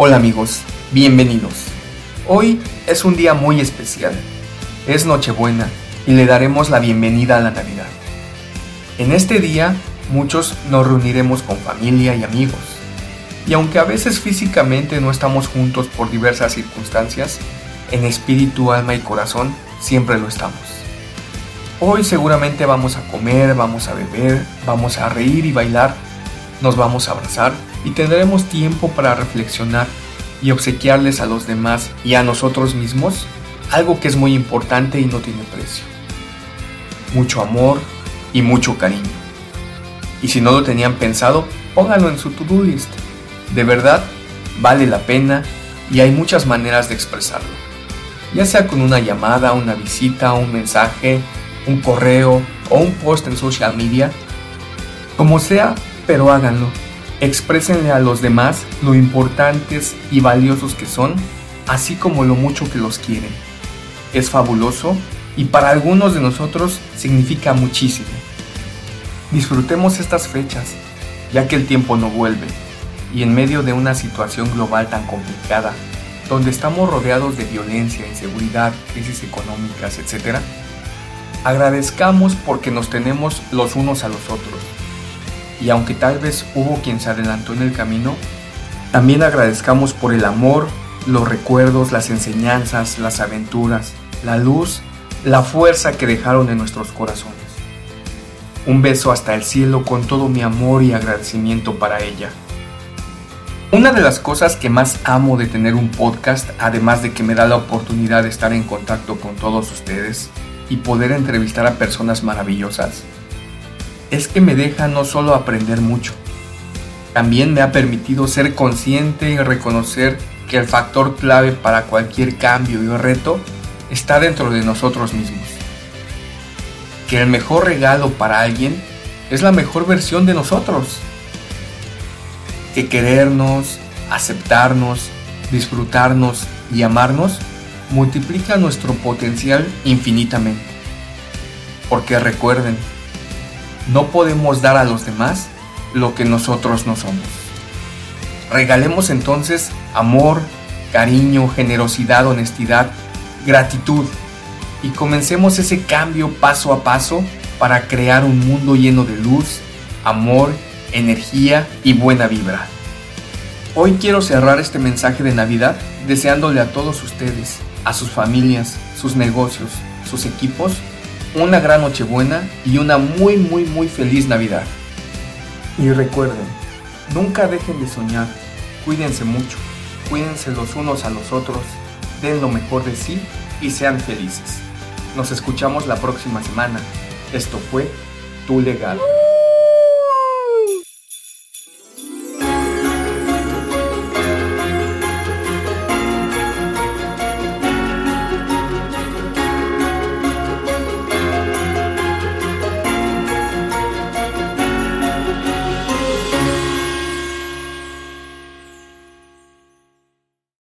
Hola amigos, bienvenidos. Hoy es un día muy especial. Es Nochebuena y le daremos la bienvenida a la Navidad. En este día muchos nos reuniremos con familia y amigos. Y aunque a veces físicamente no estamos juntos por diversas circunstancias, en espíritu, alma y corazón siempre lo estamos. Hoy seguramente vamos a comer, vamos a beber, vamos a reír y bailar, nos vamos a abrazar y tendremos tiempo para reflexionar y obsequiarles a los demás y a nosotros mismos algo que es muy importante y no tiene precio. Mucho amor y mucho cariño. Y si no lo tenían pensado, pónganlo en su to-do list. De verdad, vale la pena y hay muchas maneras de expresarlo. Ya sea con una llamada, una visita, un mensaje, un correo o un post en social media. Como sea, pero háganlo Exprésenle a los demás lo importantes y valiosos que son, así como lo mucho que los quieren. Es fabuloso y para algunos de nosotros significa muchísimo. Disfrutemos estas fechas, ya que el tiempo no vuelve, y en medio de una situación global tan complicada, donde estamos rodeados de violencia, inseguridad, crisis económicas, etc., agradezcamos porque nos tenemos los unos a los otros y aunque tal vez hubo quien se adelantó en el camino, también agradezcamos por el amor, los recuerdos, las enseñanzas, las aventuras, la luz, la fuerza que dejaron en nuestros corazones. Un beso hasta el cielo con todo mi amor y agradecimiento para ella. Una de las cosas que más amo de tener un podcast, además de que me da la oportunidad de estar en contacto con todos ustedes y poder entrevistar a personas maravillosas, es que me deja no solo aprender mucho, también me ha permitido ser consciente y reconocer que el factor clave para cualquier cambio y reto está dentro de nosotros mismos. Que el mejor regalo para alguien es la mejor versión de nosotros. Que querernos, aceptarnos, disfrutarnos y amarnos multiplica nuestro potencial infinitamente. Porque recuerden, no podemos dar a los demás lo que nosotros no somos. Regalemos entonces amor, cariño, generosidad, honestidad, gratitud y comencemos ese cambio paso a paso para crear un mundo lleno de luz, amor, energía y buena vibra. Hoy quiero cerrar este mensaje de Navidad deseándole a todos ustedes, a sus familias, sus negocios, sus equipos, una gran Nochebuena y una muy muy muy feliz Navidad. Y recuerden, nunca dejen de soñar, cuídense mucho, cuídense los unos a los otros, den lo mejor de sí y sean felices. Nos escuchamos la próxima semana. Esto fue Tu Legal.